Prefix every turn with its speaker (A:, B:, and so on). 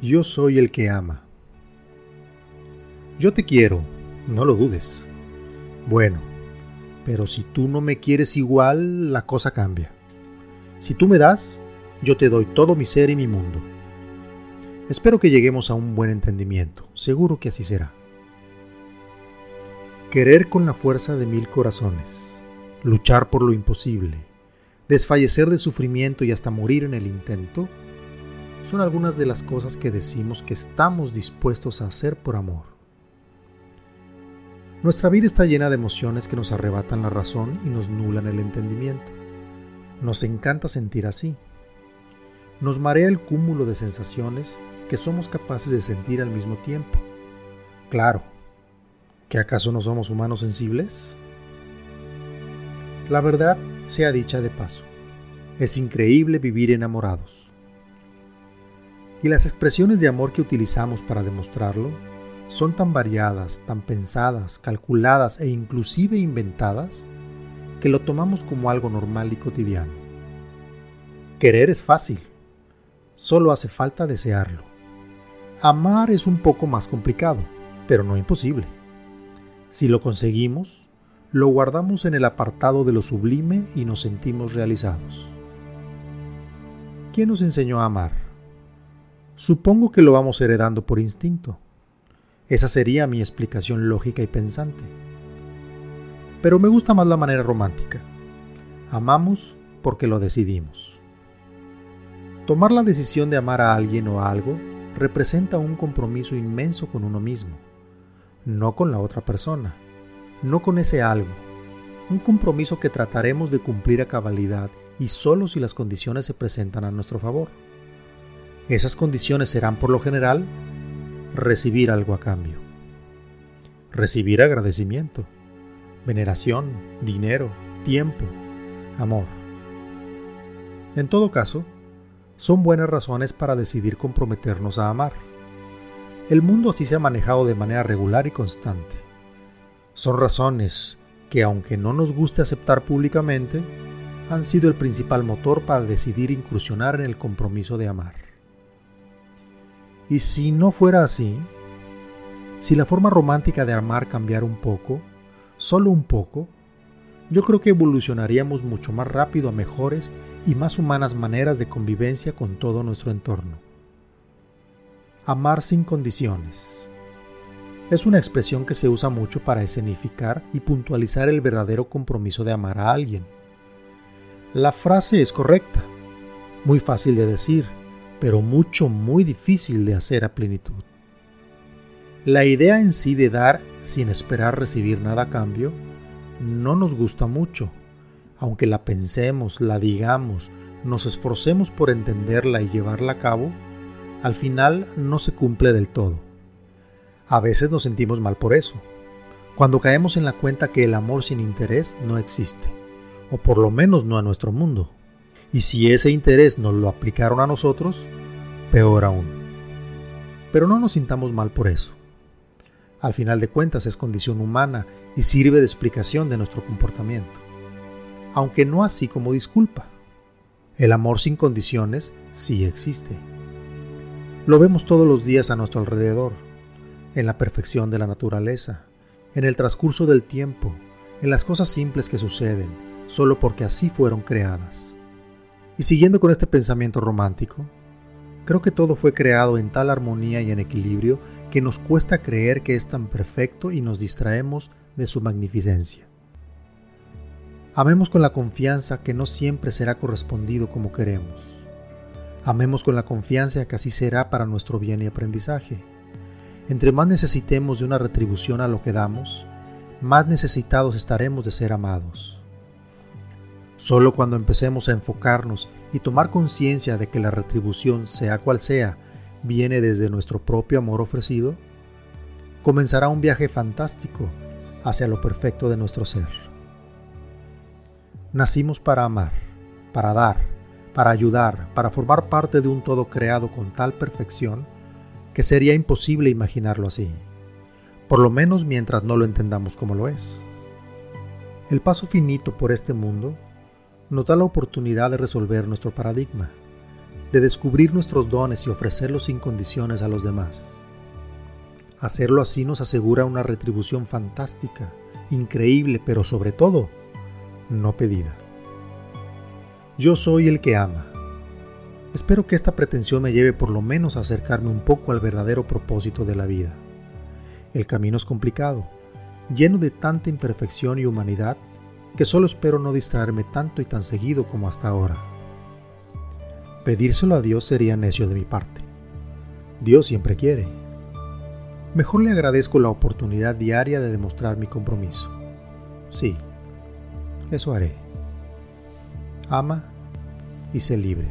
A: Yo soy el que ama. Yo te quiero, no lo dudes. Bueno, pero si tú no me quieres igual, la cosa cambia. Si tú me das, yo te doy todo mi ser y mi mundo. Espero que lleguemos a un buen entendimiento, seguro que así será. Querer con la fuerza de mil corazones, luchar por lo imposible, desfallecer de sufrimiento y hasta morir en el intento, son algunas de las cosas que decimos que estamos dispuestos a hacer por amor. Nuestra vida está llena de emociones que nos arrebatan la razón y nos nulan el entendimiento. Nos encanta sentir así. Nos marea el cúmulo de sensaciones que somos capaces de sentir al mismo tiempo. Claro, ¿que acaso no somos humanos sensibles? La verdad sea dicha de paso, es increíble vivir enamorados y las expresiones de amor que utilizamos para demostrarlo son tan variadas, tan pensadas, calculadas e inclusive inventadas que lo tomamos como algo normal y cotidiano. Querer es fácil, solo hace falta desearlo. Amar es un poco más complicado, pero no imposible. Si lo conseguimos, lo guardamos en el apartado de lo sublime y nos sentimos realizados. ¿Quién nos enseñó a amar? Supongo que lo vamos heredando por instinto. Esa sería mi explicación lógica y pensante. Pero me gusta más la manera romántica. Amamos porque lo decidimos. Tomar la decisión de amar a alguien o a algo representa un compromiso inmenso con uno mismo, no con la otra persona, no con ese algo. Un compromiso que trataremos de cumplir a cabalidad y solo si las condiciones se presentan a nuestro favor. Esas condiciones serán por lo general recibir algo a cambio. Recibir agradecimiento, veneración, dinero, tiempo, amor. En todo caso, son buenas razones para decidir comprometernos a amar. El mundo así se ha manejado de manera regular y constante. Son razones que, aunque no nos guste aceptar públicamente, han sido el principal motor para decidir incursionar en el compromiso de amar. Y si no fuera así, si la forma romántica de amar cambiara un poco, solo un poco, yo creo que evolucionaríamos mucho más rápido a mejores y más humanas maneras de convivencia con todo nuestro entorno. Amar sin condiciones. Es una expresión que se usa mucho para escenificar y puntualizar el verdadero compromiso de amar a alguien. La frase es correcta, muy fácil de decir, pero mucho, muy difícil de hacer a plenitud. La idea en sí de dar sin esperar recibir nada a cambio no nos gusta mucho, aunque la pensemos, la digamos, nos esforcemos por entenderla y llevarla a cabo, al final no se cumple del todo. A veces nos sentimos mal por eso, cuando caemos en la cuenta que el amor sin interés no existe, o por lo menos no a nuestro mundo. Y si ese interés nos lo aplicaron a nosotros, peor aún. Pero no nos sintamos mal por eso. Al final de cuentas es condición humana y sirve de explicación de nuestro comportamiento. Aunque no así como disculpa. El amor sin condiciones sí existe. Lo vemos todos los días a nuestro alrededor, en la perfección de la naturaleza, en el transcurso del tiempo, en las cosas simples que suceden, solo porque así fueron creadas. Y siguiendo con este pensamiento romántico, creo que todo fue creado en tal armonía y en equilibrio que nos cuesta creer que es tan perfecto y nos distraemos de su magnificencia. Amemos con la confianza que no siempre será correspondido como queremos. Amemos con la confianza que así será para nuestro bien y aprendizaje. Entre más necesitemos de una retribución a lo que damos, más necesitados estaremos de ser amados. Solo cuando empecemos a enfocarnos y tomar conciencia de que la retribución, sea cual sea, viene desde nuestro propio amor ofrecido, comenzará un viaje fantástico hacia lo perfecto de nuestro ser. Nacimos para amar, para dar, para ayudar, para formar parte de un todo creado con tal perfección que sería imposible imaginarlo así, por lo menos mientras no lo entendamos como lo es. El paso finito por este mundo nos da la oportunidad de resolver nuestro paradigma, de descubrir nuestros dones y ofrecerlos sin condiciones a los demás. Hacerlo así nos asegura una retribución fantástica, increíble, pero sobre todo, no pedida. Yo soy el que ama. Espero que esta pretensión me lleve por lo menos a acercarme un poco al verdadero propósito de la vida. El camino es complicado, lleno de tanta imperfección y humanidad que solo espero no distraerme tanto y tan seguido como hasta ahora. Pedírselo a Dios sería necio de mi parte. Dios siempre quiere. Mejor le agradezco la oportunidad diaria de demostrar mi compromiso. Sí, eso haré. Ama y sé libre.